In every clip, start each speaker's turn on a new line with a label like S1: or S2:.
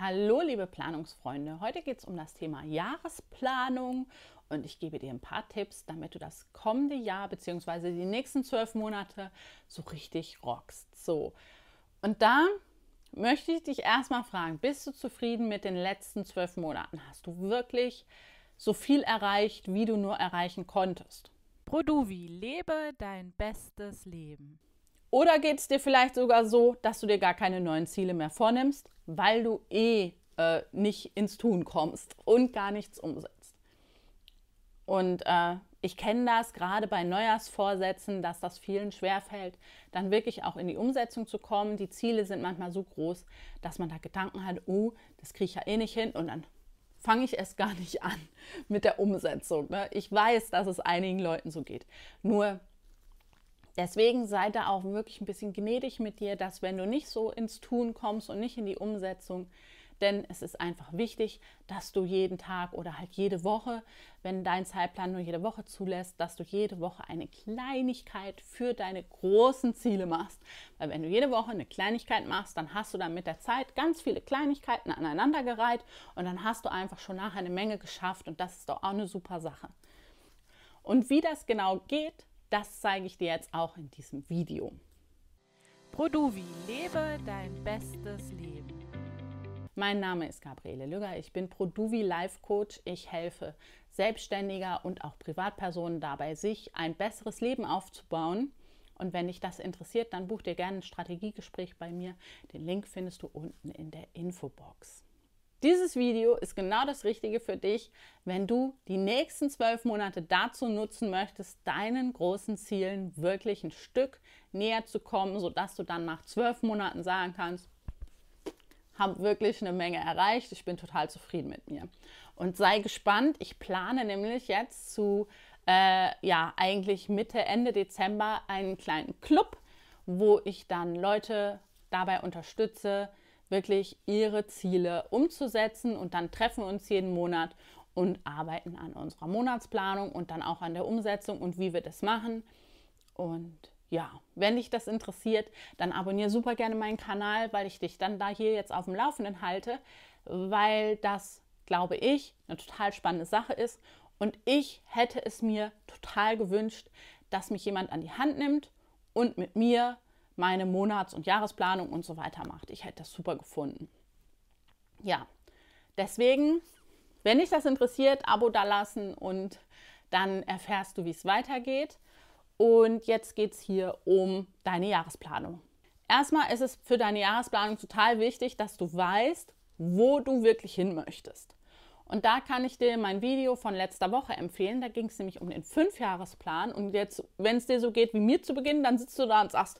S1: Hallo, liebe Planungsfreunde. Heute geht es um das Thema Jahresplanung und ich gebe dir ein paar Tipps, damit du das kommende Jahr bzw. die nächsten zwölf Monate so richtig rockst. So, und da möchte ich dich erstmal fragen: Bist du zufrieden mit den letzten zwölf Monaten? Hast du wirklich so viel erreicht, wie du nur erreichen konntest?
S2: Produvi, lebe dein bestes Leben.
S1: Oder geht es dir vielleicht sogar so, dass du dir gar keine neuen Ziele mehr vornimmst, weil du eh äh, nicht ins Tun kommst und gar nichts umsetzt? Und äh, ich kenne das gerade bei Neujahrsvorsätzen, dass das vielen schwerfällt, dann wirklich auch in die Umsetzung zu kommen. Die Ziele sind manchmal so groß, dass man da Gedanken hat, oh, das kriege ich ja eh nicht hin und dann fange ich erst gar nicht an mit der Umsetzung. Ne? Ich weiß, dass es einigen Leuten so geht. Nur Deswegen sei da auch wirklich ein bisschen gnädig mit dir, dass wenn du nicht so ins Tun kommst und nicht in die Umsetzung, denn es ist einfach wichtig, dass du jeden Tag oder halt jede Woche, wenn dein Zeitplan nur jede Woche zulässt, dass du jede Woche eine Kleinigkeit für deine großen Ziele machst. Weil wenn du jede Woche eine Kleinigkeit machst, dann hast du dann mit der Zeit ganz viele Kleinigkeiten aneinandergereiht und dann hast du einfach schon nachher eine Menge geschafft und das ist doch auch eine super Sache. Und wie das genau geht, das zeige ich dir jetzt auch in diesem Video.
S2: Produvi, lebe dein bestes Leben.
S1: Mein Name ist Gabriele Lügger. Ich bin Produvi Life Coach. Ich helfe Selbstständiger und auch Privatpersonen dabei, sich ein besseres Leben aufzubauen. Und wenn dich das interessiert, dann buch dir gerne ein Strategiegespräch bei mir. Den Link findest du unten in der Infobox. Dieses Video ist genau das Richtige für dich, wenn du die nächsten zwölf Monate dazu nutzen möchtest, deinen großen Zielen wirklich ein Stück näher zu kommen, sodass du dann nach zwölf Monaten sagen kannst, habe wirklich eine Menge erreicht, ich bin total zufrieden mit mir. Und sei gespannt, ich plane nämlich jetzt zu, äh, ja, eigentlich Mitte, Ende Dezember einen kleinen Club, wo ich dann Leute dabei unterstütze, wirklich ihre Ziele umzusetzen und dann treffen wir uns jeden Monat und arbeiten an unserer Monatsplanung und dann auch an der Umsetzung und wie wir das machen. Und ja, wenn dich das interessiert, dann abonniere super gerne meinen Kanal, weil ich dich dann da hier jetzt auf dem Laufenden halte, weil das, glaube ich, eine total spannende Sache ist. Und ich hätte es mir total gewünscht, dass mich jemand an die Hand nimmt und mit mir meine Monats- und Jahresplanung und so weiter macht. Ich hätte das super gefunden. Ja, deswegen, wenn dich das interessiert, Abo da lassen und dann erfährst du, wie es weitergeht. Und jetzt geht es hier um deine Jahresplanung. Erstmal ist es für deine Jahresplanung total wichtig, dass du weißt, wo du wirklich hin möchtest. Und da kann ich dir mein Video von letzter Woche empfehlen. Da ging es nämlich um den Fünfjahresplan. Und jetzt, wenn es dir so geht wie mir zu Beginn, dann sitzt du da und sagst,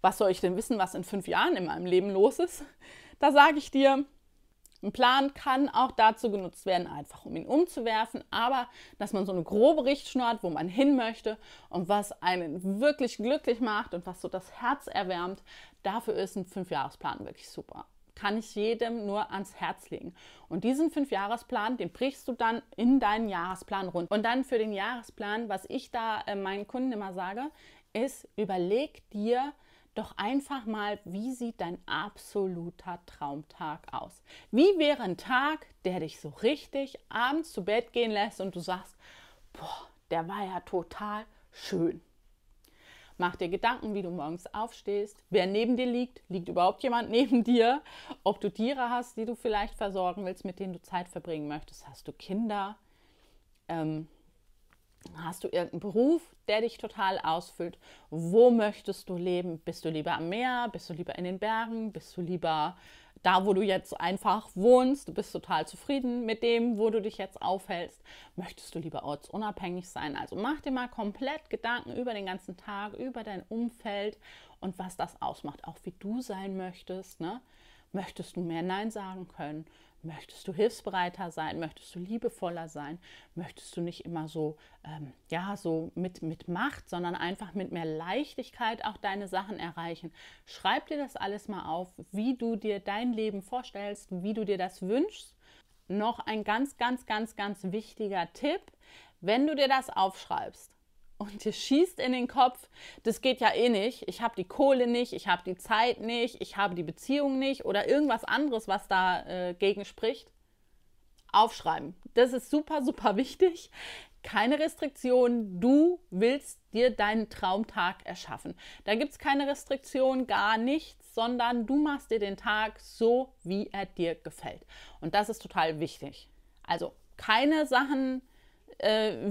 S1: was soll ich denn wissen, was in fünf Jahren in meinem Leben los ist? Da sage ich dir, ein Plan kann auch dazu genutzt werden, einfach um ihn umzuwerfen, aber dass man so eine grobe Richtschnur hat, wo man hin möchte und was einen wirklich glücklich macht und was so das Herz erwärmt, dafür ist ein Fünfjahresplan wirklich super. Kann ich jedem nur ans Herz legen. Und diesen Fünfjahresplan, den brichst du dann in deinen Jahresplan rund. Und dann für den Jahresplan, was ich da äh, meinen Kunden immer sage, ist, überleg dir doch einfach mal, wie sieht dein absoluter Traumtag aus? Wie wäre ein Tag, der dich so richtig abends zu Bett gehen lässt und du sagst, boah, der war ja total schön. Mach dir Gedanken, wie du morgens aufstehst, wer neben dir liegt, liegt überhaupt jemand neben dir, ob du Tiere hast, die du vielleicht versorgen willst, mit denen du Zeit verbringen möchtest, hast du Kinder, ähm, Hast du irgendeinen Beruf, der dich total ausfüllt? Wo möchtest du leben? Bist du lieber am Meer? Bist du lieber in den Bergen? Bist du lieber da, wo du jetzt einfach wohnst? Du bist total zufrieden mit dem, wo du dich jetzt aufhältst? Möchtest du lieber ortsunabhängig sein? Also mach dir mal komplett Gedanken über den ganzen Tag, über dein Umfeld und was das ausmacht, auch wie du sein möchtest. Ne? Möchtest du mehr Nein sagen können? Möchtest du hilfsbereiter sein? Möchtest du liebevoller sein? Möchtest du nicht immer so, ähm, ja, so mit, mit Macht, sondern einfach mit mehr Leichtigkeit auch deine Sachen erreichen? Schreib dir das alles mal auf, wie du dir dein Leben vorstellst, wie du dir das wünschst. Noch ein ganz, ganz, ganz, ganz wichtiger Tipp. Wenn du dir das aufschreibst, und dir schießt in den Kopf, das geht ja eh nicht, ich habe die Kohle nicht, ich habe die Zeit nicht, ich habe die Beziehung nicht oder irgendwas anderes, was dagegen äh, spricht, aufschreiben. Das ist super, super wichtig. Keine Restriktion, du willst dir deinen Traumtag erschaffen. Da gibt es keine Restriktion, gar nichts, sondern du machst dir den Tag so, wie er dir gefällt. Und das ist total wichtig. Also keine Sachen, äh,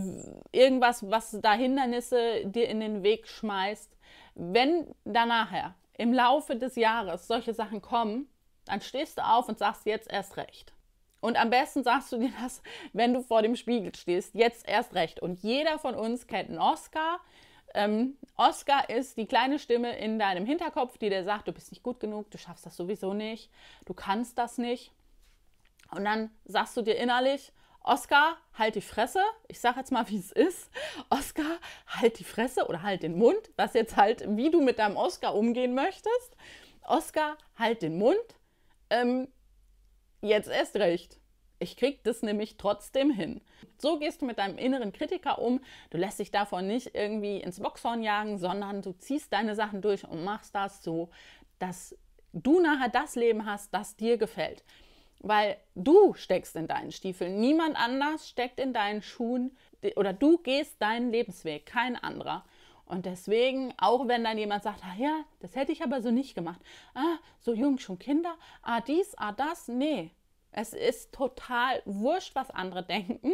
S1: irgendwas, was da Hindernisse dir in den Weg schmeißt. Wenn da nachher im Laufe des Jahres solche Sachen kommen, dann stehst du auf und sagst jetzt erst recht. Und am besten sagst du dir das, wenn du vor dem Spiegel stehst, jetzt erst recht. Und jeder von uns kennt einen Oscar. Ähm, Oscar ist die kleine Stimme in deinem Hinterkopf, die dir sagt, du bist nicht gut genug, du schaffst das sowieso nicht, du kannst das nicht. Und dann sagst du dir innerlich, Oscar, halt die Fresse. Ich sage jetzt mal, wie es ist. Oscar, halt die Fresse oder halt den Mund, was jetzt halt, wie du mit deinem Oscar umgehen möchtest. Oscar, halt den Mund. Ähm, jetzt erst recht. Ich krieg das nämlich trotzdem hin. So gehst du mit deinem inneren Kritiker um. Du lässt dich davon nicht irgendwie ins Boxhorn jagen, sondern du ziehst deine Sachen durch und machst das so, dass du nachher das Leben hast, das dir gefällt. Weil du steckst in deinen Stiefeln. Niemand anders steckt in deinen Schuhen oder du gehst deinen Lebensweg, kein anderer. Und deswegen, auch wenn dann jemand sagt, ah ja, das hätte ich aber so nicht gemacht. Ah, so jung schon Kinder, ah dies, ah das, nee. Es ist total wurscht, was andere denken.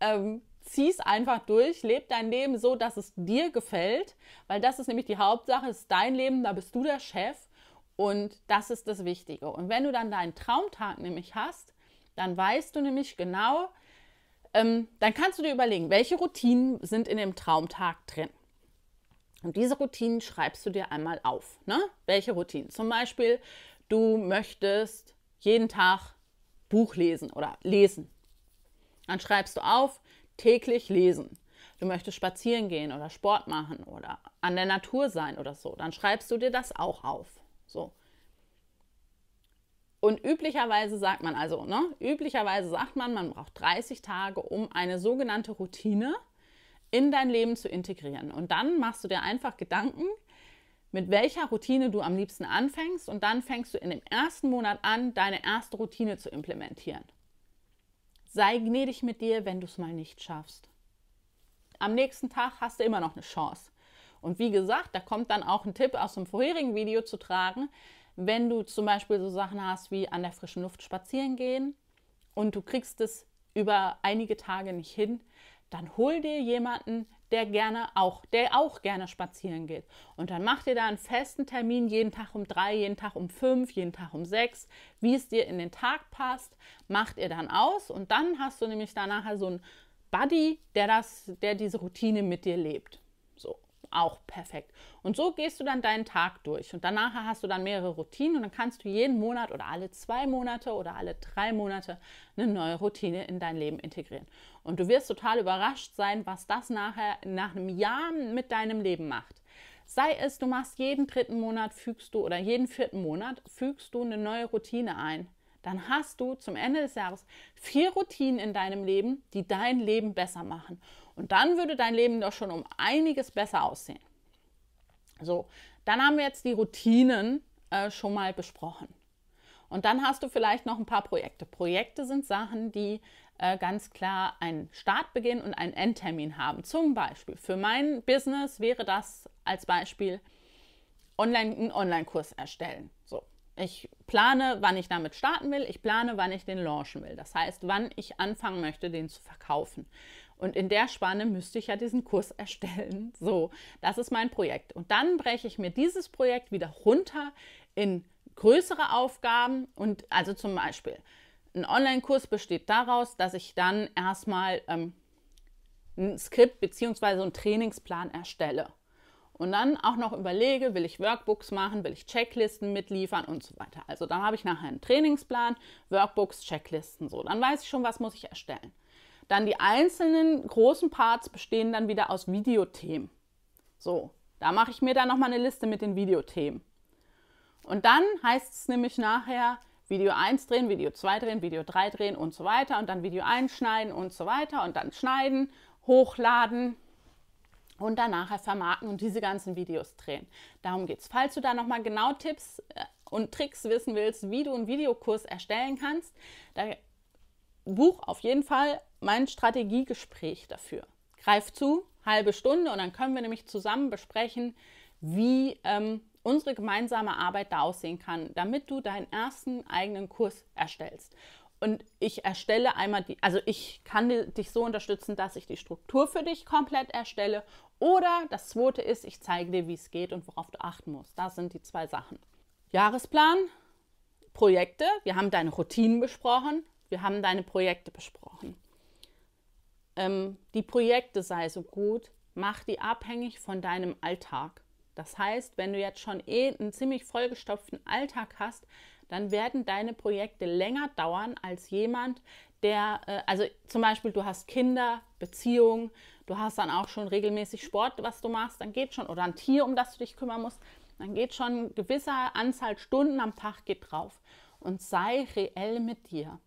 S1: Ähm, Zieh es einfach durch, leb dein Leben so, dass es dir gefällt, weil das ist nämlich die Hauptsache, es ist dein Leben, da bist du der Chef und das ist das Wichtige. Und wenn du dann deinen Traumtag nämlich hast, dann weißt du nämlich genau, ähm, dann kannst du dir überlegen, welche Routinen sind in dem Traumtag drin. Und diese Routinen schreibst du dir einmal auf. Ne? Welche Routinen? Zum Beispiel, du möchtest jeden Tag Buch lesen oder lesen. Dann schreibst du auf, täglich lesen. Du möchtest spazieren gehen oder Sport machen oder an der Natur sein oder so. Dann schreibst du dir das auch auf. So. Und üblicherweise sagt man also, ne, üblicherweise sagt man, man braucht 30 Tage, um eine sogenannte Routine in dein Leben zu integrieren. Und dann machst du dir einfach Gedanken, mit welcher Routine du am liebsten anfängst und dann fängst du in dem ersten Monat an, deine erste Routine zu implementieren. Sei gnädig mit dir, wenn du es mal nicht schaffst. Am nächsten Tag hast du immer noch eine Chance. Und wie gesagt, da kommt dann auch ein Tipp aus dem vorherigen Video zu tragen, wenn du zum Beispiel so Sachen hast wie an der frischen Luft spazieren gehen und du kriegst es über einige Tage nicht hin, dann hol dir jemanden, der gerne auch, der auch gerne spazieren geht. Und dann mach dir da einen festen Termin, jeden Tag um drei, jeden Tag um fünf, jeden Tag um sechs, wie es dir in den Tag passt, macht ihr dann aus und dann hast du nämlich danach so einen Buddy, der das, der diese Routine mit dir lebt. So auch perfekt. Und so gehst du dann deinen Tag durch. Und danach hast du dann mehrere Routinen und dann kannst du jeden Monat oder alle zwei Monate oder alle drei Monate eine neue Routine in dein Leben integrieren. Und du wirst total überrascht sein, was das nachher nach einem Jahr mit deinem Leben macht. Sei es, du machst jeden dritten Monat fügst du oder jeden vierten Monat fügst du eine neue Routine ein dann hast du zum Ende des Jahres vier Routinen in deinem Leben, die dein Leben besser machen. Und dann würde dein Leben doch schon um einiges besser aussehen. So, dann haben wir jetzt die Routinen äh, schon mal besprochen. Und dann hast du vielleicht noch ein paar Projekte. Projekte sind Sachen, die äh, ganz klar einen Startbeginn und einen Endtermin haben. Zum Beispiel für mein Business wäre das als Beispiel online, einen Online-Kurs erstellen. So, ich plane, wann ich damit starten will. Ich plane, wann ich den launchen will. Das heißt, wann ich anfangen möchte, den zu verkaufen. Und in der Spanne müsste ich ja diesen Kurs erstellen. So, das ist mein Projekt. Und dann breche ich mir dieses Projekt wieder runter in größere Aufgaben. Und also zum Beispiel, ein Online-Kurs besteht daraus, dass ich dann erstmal ähm, ein Skript bzw. einen Trainingsplan erstelle und dann auch noch überlege, will ich Workbooks machen, will ich Checklisten mitliefern und so weiter. Also dann habe ich nachher einen Trainingsplan, Workbooks, Checklisten so. Dann weiß ich schon, was muss ich erstellen. Dann die einzelnen großen Parts bestehen dann wieder aus Videothemen. So, da mache ich mir dann nochmal eine Liste mit den Videothemen. Und dann heißt es nämlich nachher Video 1 drehen, Video 2 drehen, Video 3 drehen und so weiter und dann Video einschneiden und so weiter und dann schneiden, hochladen, und dann nachher vermarkten und diese ganzen Videos drehen. Darum geht es. Falls du da nochmal genau Tipps äh, und Tricks wissen willst, wie du einen Videokurs erstellen kannst, da buch auf jeden Fall mein Strategiegespräch dafür. Greif zu, halbe Stunde und dann können wir nämlich zusammen besprechen, wie ähm, unsere gemeinsame Arbeit da aussehen kann, damit du deinen ersten eigenen Kurs erstellst. Und ich erstelle einmal die, also ich kann dich so unterstützen, dass ich die Struktur für dich komplett erstelle. Oder das zweite ist, ich zeige dir, wie es geht und worauf du achten musst. Das sind die zwei Sachen. Jahresplan, Projekte, wir haben deine Routinen besprochen, wir haben deine Projekte besprochen. Ähm, die Projekte sei so gut, mach die abhängig von deinem Alltag. Das heißt, wenn du jetzt schon eh einen ziemlich vollgestopften Alltag hast, dann werden deine Projekte länger dauern als jemand, der, äh, also zum Beispiel du hast Kinder, Beziehungen, du hast dann auch schon regelmäßig Sport, was du machst, dann geht schon, oder ein Tier, um das du dich kümmern musst, dann geht schon eine gewisse Anzahl Stunden am Tag geht drauf. Und sei reell mit dir.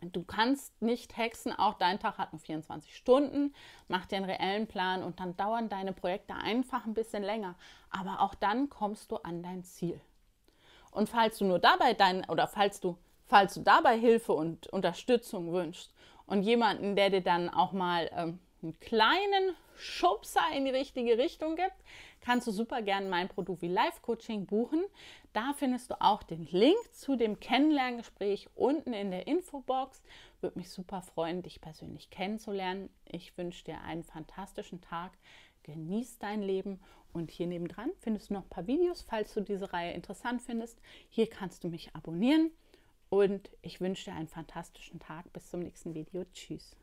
S1: Du kannst nicht hexen, auch dein Tag hat nur 24 Stunden. Mach dir einen reellen Plan und dann dauern deine Projekte einfach ein bisschen länger. Aber auch dann kommst du an dein Ziel. Und falls du nur dabei dein oder falls du falls du dabei Hilfe und Unterstützung wünschst und jemanden, der dir dann auch mal ähm, einen kleinen Schubser in die richtige Richtung gibt, kannst du super gerne mein Produvi Live Coaching buchen. Da findest du auch den Link zu dem Kennenlerngespräch unten in der Infobox. Würde mich super freuen, dich persönlich kennenzulernen. Ich wünsche dir einen fantastischen Tag. Genieß dein Leben und hier nebendran findest du noch ein paar Videos, falls du diese Reihe interessant findest. Hier kannst du mich abonnieren und ich wünsche dir einen fantastischen Tag. Bis zum nächsten Video. Tschüss.